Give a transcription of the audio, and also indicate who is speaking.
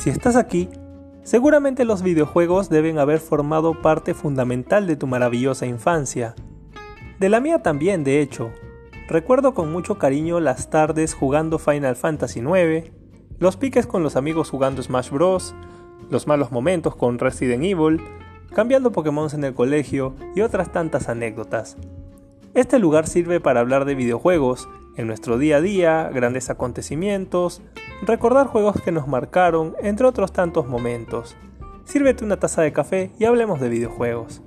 Speaker 1: Si estás aquí, seguramente los videojuegos deben haber formado parte fundamental de tu maravillosa infancia. De la mía también, de hecho. Recuerdo con mucho cariño las tardes jugando Final Fantasy IX, los piques con los amigos jugando Smash Bros., los malos momentos con Resident Evil, cambiando Pokémon en el colegio y otras tantas anécdotas. Este lugar sirve para hablar de videojuegos, en nuestro día a día, grandes acontecimientos, recordar juegos que nos marcaron, entre otros tantos momentos. Sírvete una taza de café y hablemos de videojuegos.